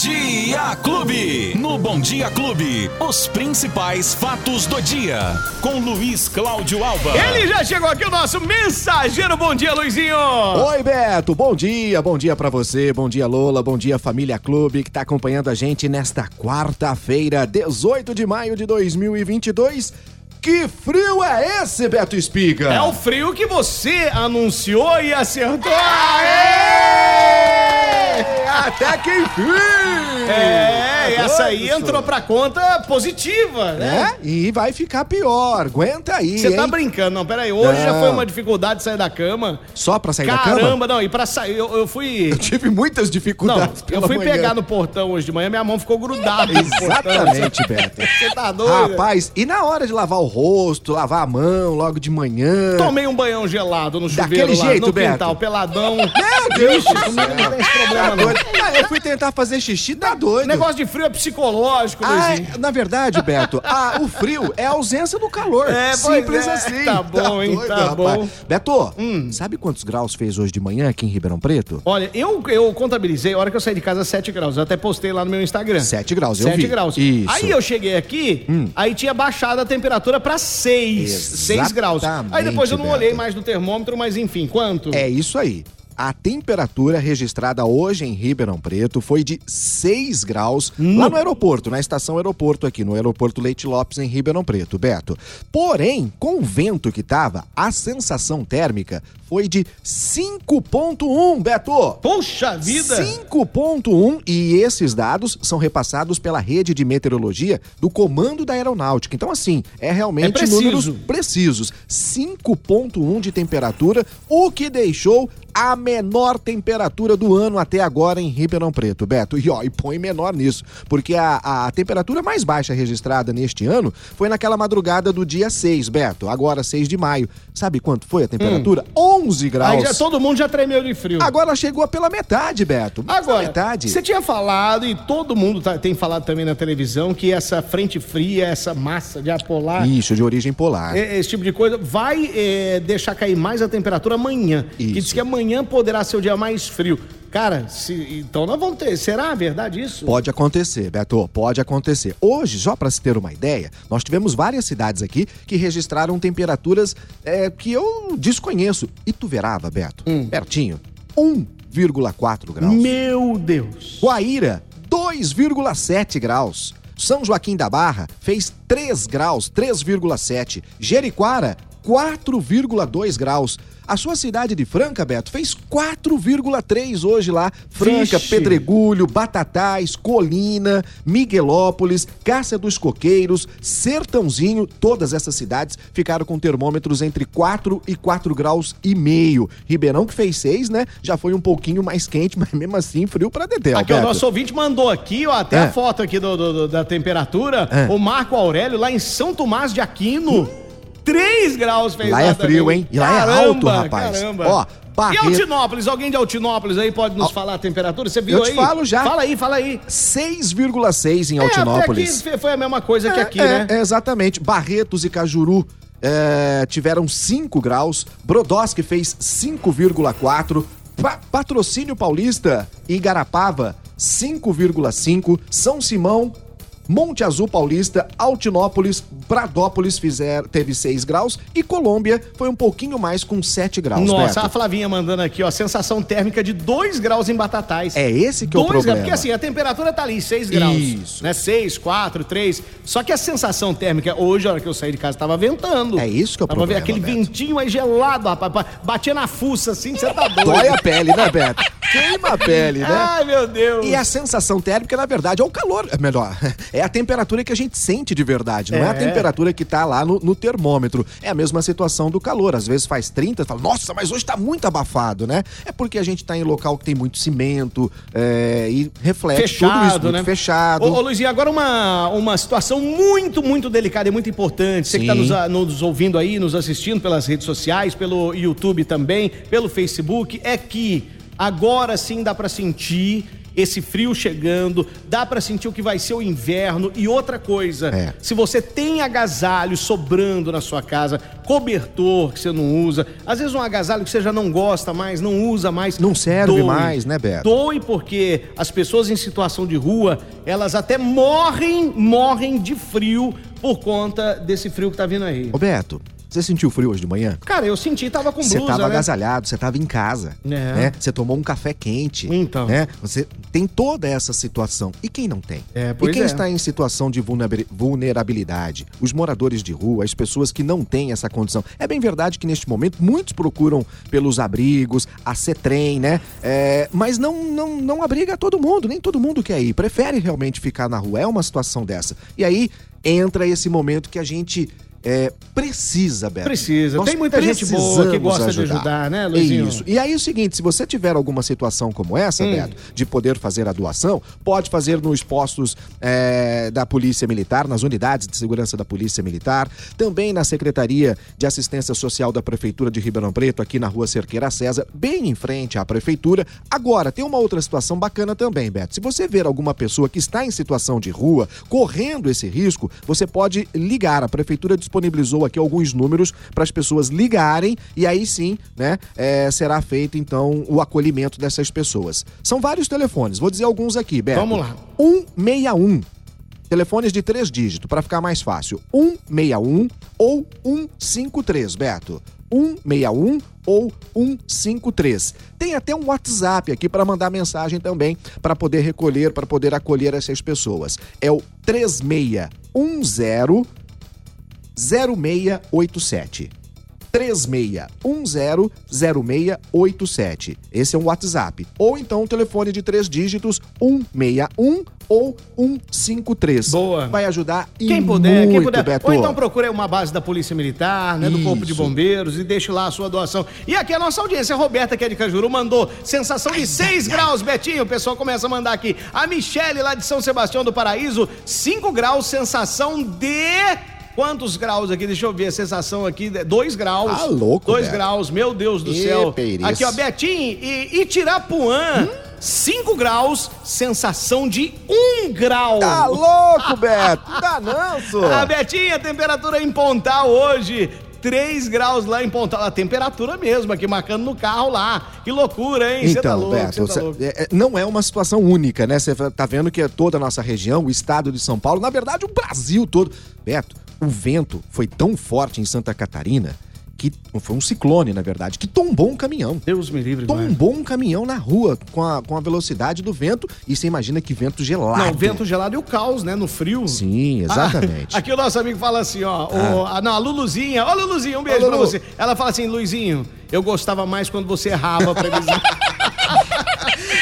Dia Clube. No Bom Dia Clube, os principais fatos do dia. Com Luiz Cláudio Alba. Ele já chegou aqui, o nosso mensageiro. Bom dia, Luizinho. Oi, Beto. Bom dia. Bom dia para você. Bom dia, Lola. Bom dia, Família Clube, que tá acompanhando a gente nesta quarta-feira, 18 de maio de 2022. Que frio é esse, Beto Espiga? É o frio que você anunciou e acertou. Aê! Até que enfim! É, essa aí entrou pra conta positiva, né? É, e vai ficar pior. Aguenta aí. Você tá brincando, não, peraí. Hoje já Não. foi uma dificuldade sair da cama. Só pra sair da cama? Caramba, não, e pra sair, eu, eu fui. Eu tive muitas Não, dificuldades eu pela fui manhã. pegar no portão hoje de manhã, minha mão ficou grudada. Exatamente, Beto. Você tá doido? Rapaz, e na hora de lavar o rosto, lavar a mão logo de manhã? Tomei um banhão gelado no chuveiro Daquele lá, jeito, no Beto? quintal, peladão. Meu Deus comigo não tem esse problema, Tá não. eu fui tentar fazer xixi, tá doido. Negócio de frio é psicológico, Luizinho. na verdade, Beto, ah, o frio é a ausência do calor. É, Simples é. assim. Tá bom, hein, tá bom. Hum. Beto, sabe quantos graus fez hoje de manhã aqui em Ribeirão Preto? Olha, eu, eu contabilizei, a hora que eu saí de casa, 7 graus. Eu até postei lá no meu Instagram. 7 graus, eu 7 vi. graus. Isso. Hum. Aí eu cheguei aqui, aí tinha baixado a temperatura pra 6. 6 graus. Aí depois eu não Beto. olhei mais no termômetro, mas enfim, quanto? É isso aí. A temperatura registrada hoje em Ribeirão Preto foi de 6 graus lá no aeroporto, na estação aeroporto aqui, no aeroporto Leite Lopes em Ribeirão Preto, Beto. Porém, com o vento que tava, a sensação térmica foi de 5.1, Beto. Poxa vida! 5.1 e esses dados são repassados pela rede de meteorologia do Comando da Aeronáutica. Então, assim, é realmente É preciso. números precisos. 5.1 de temperatura, o que deixou a menor temperatura do ano até agora em Ribeirão Preto, Beto. E ó, e põe menor nisso, porque a, a temperatura mais baixa registrada neste ano foi naquela madrugada do dia 6, Beto. Agora, 6 de maio. Sabe quanto foi a temperatura? 11 graus. Hum. Aí já, todo mundo já tremeu de frio. Agora chegou pela metade, Beto. Agora, metade. você tinha falado, e todo mundo tá- tem falado também na televisão, que essa frente fria, essa massa de ar polar, Isso, de origem polar. esse tipo de coisa, vai é, deixar cair mais a temperatura amanhã. Que Isso. diz que amanhã poderá ser o dia mais frio. Cara, se- então nós vamos ter. Será verdade isso? Pode acontecer, Beto, pode acontecer. Hoje, só para se ter uma ideia, nós tivemos várias cidades aqui que registraram temperaturas é, que eu desconheço. Ituverava, Beto, pertinho, 1,4 graus. Meu Deus. Guaíra, 2,7 graus. São Joaquim da Barra fez 3 graus, 3,7. Jeriquara, 4,2 graus. A sua cidade de Franca, Beto, fez 4,3 hoje lá. Franca, Vixe. Pedregulho, Batatais, Colina, Miguelópolis, Cássia dos Coqueiros, Sertãozinho, todas essas cidades ficaram com termômetros entre 4 e 4 graus e meio. Ribeirão que fez 6, né? Já foi um pouquinho mais quente, mas mesmo assim frio pra dedéu, Aqui, o Beto. nosso ouvinte mandou aqui, ó, até É. a foto aqui do, do- do- da temperatura. É. O Marco Aurélio, lá em São Tomás de Aquino. 3 graus fez Lá é frio, hein? E lá é Caramba, alto, rapaz. Caramba. Ó, E Altinópolis? Alguém de Altinópolis aí pode nos falar a temperatura? Você viu Eu aí? te falo já. Fala aí, fala aí. 6,6 em É, Altinópolis. aqui foi a mesma coisa que aqui, é, né? é, exatamente. Barretos e Cajuru é, tiveram 5 graus. Brodowski fez 5,4. Pa- Patrocínio Paulista e Igarapava, 5,5. São Simão, Monte Azul Paulista, Altinópolis, Bradópolis fizer, teve 6 graus. E Colômbia foi um pouquinho mais com 7 graus. Nossa, Beto. a Flavinha mandando aqui, ó, sensação térmica de 2 graus em Batatais. É esse que é o Dois problema. graus, Porque assim, a temperatura tá ali, 6 graus. Isso. Né? 6, 4, 3. Só que a sensação térmica, hoje, a hora que eu saí de casa, tava ventando. É isso que é o tava problema, Aquele Beto. ventinho aí gelado, rapaz. pa- Batia na fuça assim, você tá doido. Dói a pele, né, Beto? Queima a pele, né? Ai, meu Deus. E a sensação térmica, na verdade, é o calor. É melhor, é a temperatura que a gente sente de verdade, não é, a É. temperatura que tá lá no, no termômetro. É a mesma situação do calor. Às vezes faz 30, fala, nossa, mas hoje tá muito abafado, né? É porque a gente tá em local que tem muito cimento é, e reflete tudo isso, Fechado, muito né? fechado. Ô, ô Luizinho, agora uma, uma situação muito, muito delicada e muito importante. Você que tá Sim. nos, a- nos ouvindo aí, nos assistindo pelas redes sociais, pelo YouTube também, pelo Facebook, é que agora sim dá pra sentir esse frio chegando, dá para sentir o que vai ser o inverno e outra coisa, É. se você tem agasalho sobrando na sua casa, cobertor que você não usa, às vezes um agasalho que você já não gosta mais, não usa mais, Não serve mais, né, Beto? Doe porque as pessoas em situação de rua, elas até morrem, morrem de frio por conta desse frio que tá vindo aí. Ô Beto, você sentiu frio hoje de manhã? Cara, eu senti, tava com Você blusa, tava né? agasalhado, você tava em casa, É. né? Você tomou um café quente, Então. né? Você tem toda essa situação. E quem não tem? É, e pois quem é. está em situação de vulnerabi- vulnerabilidade? Os moradores de rua, as pessoas que não têm essa condição. É bem verdade que neste momento muitos procuram pelos abrigos, a CETREM, né? É, mas não, não, não abriga todo mundo, nem todo mundo quer ir. Prefere realmente ficar na rua. É uma situação dessa. E aí entra esse momento que a gente é, precisa, Beto. Precisa. Nós Tem muita gente boa que gosta de ajudar, né, Luizinho? Isso. E aí é o seguinte, se você tiver alguma situação como essa, Hum. Beto, de poder fazer a doação, pode fazer nos postos é, da Polícia Militar, nas unidades de segurança da Polícia Militar, também na Secretaria de Assistência Social da Prefeitura de Ribeirão Preto, aqui na rua Cerqueira César, bem em frente à Prefeitura. Agora, tem uma outra situação bacana também, Beto. Se você ver alguma pessoa que está em situação de rua, correndo esse risco, você pode ligar. A Prefeitura disponibilizou aqui alguns números para as pessoas ligarem e aí sim, né, é, será feito então o acolhimento dessas pessoas. São vários telefones, vou dizer alguns aqui, Beto. Vamos lá. 161. Telefones de três dígitos, para ficar mais fácil. 161 ou 153, Beto. 161 ou 153. Tem até um WhatsApp aqui para mandar mensagem também, para poder recolher, para poder acolher essas pessoas. É o 3610 0687. 36100687. Esse é um WhatsApp. Ou então o telefone de três dígitos 161 ou 153. Boa. Vai ajudar e Quem puder, muito, quem puder. Beto. Ou então procure uma base da Polícia Militar, né? Do Corpo de. Bombeiros e deixe lá a sua doação. E aqui a nossa audiência, a Roberta, que é de Cajuru, mandou sensação de 6 graus, Betinho. O pessoal começa a mandar aqui. A Michele, lá de São Sebastião do Paraíso, 5 graus, sensação de. Quantos graus aqui? Deixa eu ver a sensação aqui. 2 graus. Tá louco, 2 Beto. graus, meu Deus do Ê, céu. Peiris. Aqui, ó, Betinho e Itirapuã. 5 graus, sensação de 1 grau. Tá louco, Beto? Dá não, só. A Betinha, temperatura em Pontal hoje. 3 graus lá em Pontal. A temperatura mesmo, aqui marcando no carro lá. Que loucura, hein? Tá Então, louco, Beto, tá é- é- não é uma situação única, né? Você tá vendo que é toda a nossa região, o estado de São Paulo, na verdade o Brasil todo. Beto, o vento foi tão forte em Santa Catarina que foi um ciclone, na verdade, que tombou um caminhão. Deus me livre, é? Tombou um caminhão na rua com a, com a velocidade do vento e você imagina que vento gelado. Não, vento gelado e o caos, né? No frio. Sim, exatamente. Ah, aqui o nosso amigo fala assim, ó. o- a, não, a Luluzinha. Ó, Luluzinha, um beijo Ô, pra Lulu. você. Ela fala assim, Luizinho, eu gostava mais quando você errava a previsão.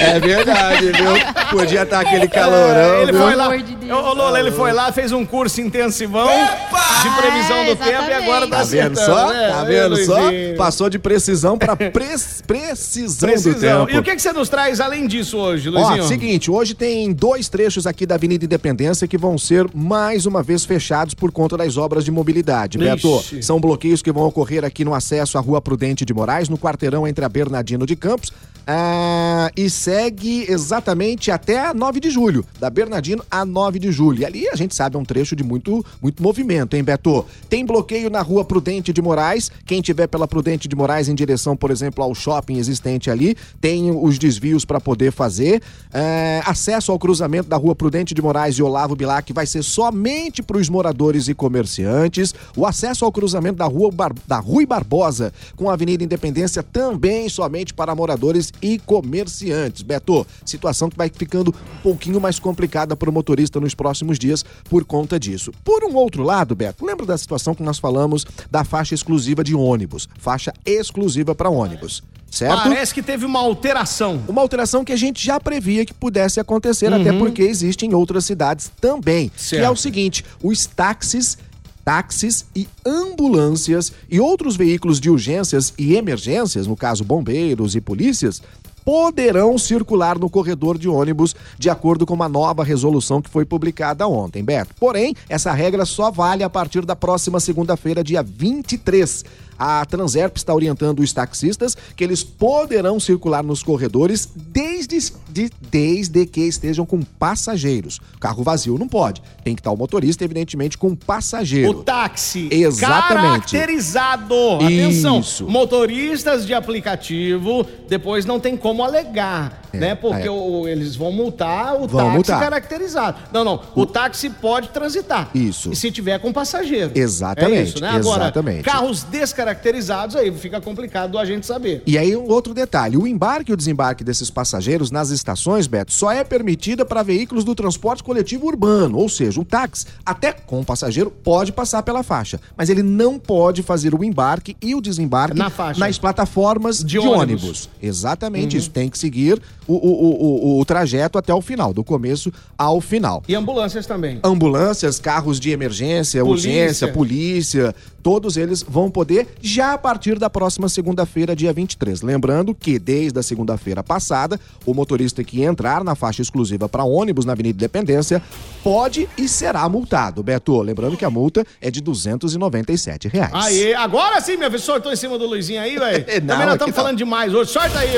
É verdade, viu? Podia estar aquele calorão, É, ele viu? foi lá. amor de Deus. Ô, Lola, ele foi lá, fez um curso intensivão de previsão do É, tempo e agora tá Tá vendo só? né? Tá vendo só? Luizinho. Passou de precisão pra pres- precisão, do Precisão. tempo. E o que, que você nos traz além disso hoje, Ó, Luizinho? seguinte, hoje tem dois trechos aqui da Avenida Independência que vão ser mais uma vez fechados por conta das obras de mobilidade. Beto, Ixi. são bloqueios que vão ocorrer aqui no acesso à Rua Prudente de Moraes, no quarteirão entre a Bernardino de Campos ah, e segue exatamente até a 9 de julho, da Bernardino a 9 de julho. E ali a gente sabe é um trecho de muito, muito movimento, hein, Beto? Tem bloqueio na Rua Prudente de Moraes. Quem tiver pela Prudente de Moraes em direção, por exemplo, ao shopping existente ali, tem os desvios para poder fazer. É, acesso ao cruzamento da Rua Prudente de Moraes e Olavo Bilac vai ser somente para os moradores e comerciantes. O acesso ao cruzamento da Rua Bar- da Rui Barbosa com a Avenida Independência também somente para moradores e comerciantes. Beto, situação que vai ficando um pouquinho mais complicada para o motorista nos próximos dias por conta disso. Por um outro lado, Beto, lembra da situação que nós falamos da faixa exclusiva de ônibus? Faixa exclusiva para ônibus, certo? Parece que teve uma alteração. Uma alteração que a gente já previa que pudesse acontecer, até porque existe em outras cidades também. Que é o Certo. seguinte: os táxis. Táxis e ambulâncias e outros veículos de urgências e emergências, no caso bombeiros e polícias, poderão circular no corredor de ônibus de acordo com uma nova resolução que foi publicada ontem, Beto. Porém, essa regra só vale a partir da próxima segunda-feira, dia 23. A Transerp está orientando os taxistas que eles poderão circular nos corredores desde, de, desde que estejam com passageiros. Carro vazio não pode. Tem que estar o motorista, evidentemente, com passageiro. O táxi Exatamente. caracterizado. Atenção, Isso. motoristas de aplicativo depois não tem como alegar, É, né? Porque é. o- eles vão multar o Vão táxi multar. caracterizado. Não, não. O táxi pode transitar. Isso. E se tiver com passageiro. Exatamente, É isso, né? Agora, exatamente. carros descaracterizados aí fica complicado a gente saber. E aí, um outro detalhe: o embarque e o desembarque desses passageiros nas estações, Beto, só é permitida para veículos do transporte coletivo urbano, ou seja, o táxi, até com o passageiro, pode passar pela faixa, mas ele não pode fazer o embarque e o desembarque Na faixa. nas plataformas de, De ônibus. ônibus. Uhum. Exatamente isso. Tem que seguir o, o, o, o, trajeto até o final, do começo ao final. E ambulâncias também. Ambulâncias, carros de emergência, Polícia. urgência, polícia, todos eles vão poder já a partir da próxima segunda-feira, dia 23. Lembrando que desde a segunda-feira passada, o motorista que entrar na faixa exclusiva para ônibus na Avenida Independência pode e será multado. Beto, lembrando que a multa é de 297 reais. Aí, agora sim, meu filho, sortou em cima do Luizinho aí, velho. Também nós estamos falando demais hoje. Sorta aí.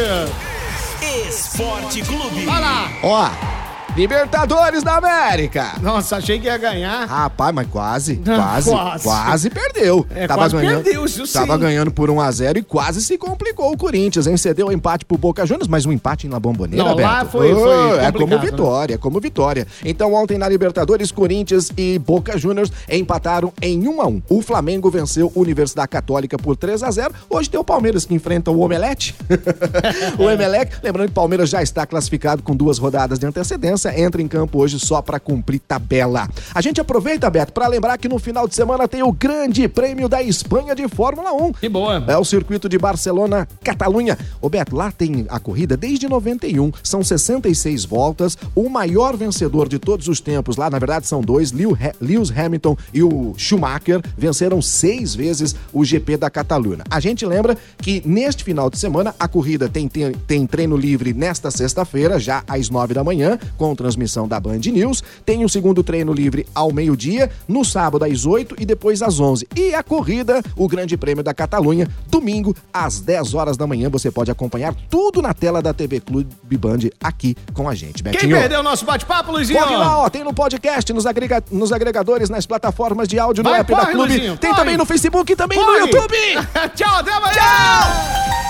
Esporte Clube. Vai lá. Ó, Libertadores da América. Nossa, achei que ia ganhar. Rapaz, mas quase, quase, quase. quase, perdeu. É, quase perdeu, isso sim. Tava ganhando por 1 a 0 e quase se complicou o Corinthians, hein? Cedeu o empate pro Boca Juniors, mas um empate na Bomboneira, Não, lá Beto. foi- foi É como né? vitória, é como vitória. Então ontem na Libertadores, Corinthians e Boca Juniors empataram em 1 a 1. O Flamengo venceu a Universidade Católica por 3 a 0. Hoje tem o Palmeiras que enfrenta o Omelete. o Emelec, lembrando que o Palmeiras já está classificado com duas rodadas de antecedência, entra em campo hoje só para cumprir tabela. A gente aproveita, Beto, para lembrar que no final de semana tem o Grande Prêmio da Espanha de Fórmula 1. Que boa. É o circuito de Barcelona, Catalunha. Ô Beto, lá tem a corrida desde 91, são 66 voltas. O maior vencedor de todos os tempos, lá na verdade são dois, Lewis Hamilton e o Schumacher, venceram seis vezes o GP da Catalunha. A gente lembra que neste final de semana a corrida tem, tem, tem treino livre nesta sexta-feira, já às 9 da manhã, com transmissão da Band News. Tem o segundo treino livre ao meio-dia, no sábado às 8 e depois às 11. E a corrida, o Grande Prêmio da Catalunha, domingo às 10 horas da manhã. Você pode acompanhar tudo na tela da TV Clube Band aqui com a gente. Quem Betinho. perdeu o nosso bate-papo, Luizinho? Corre lá, ó, tem no podcast, nos, agrega- nos agregadores, nas plataformas de áudio no Vai, app da corre, Clube. Luizinho, tem corre. também no Facebook e também Corre. no YouTube. Tchau, até amanhã.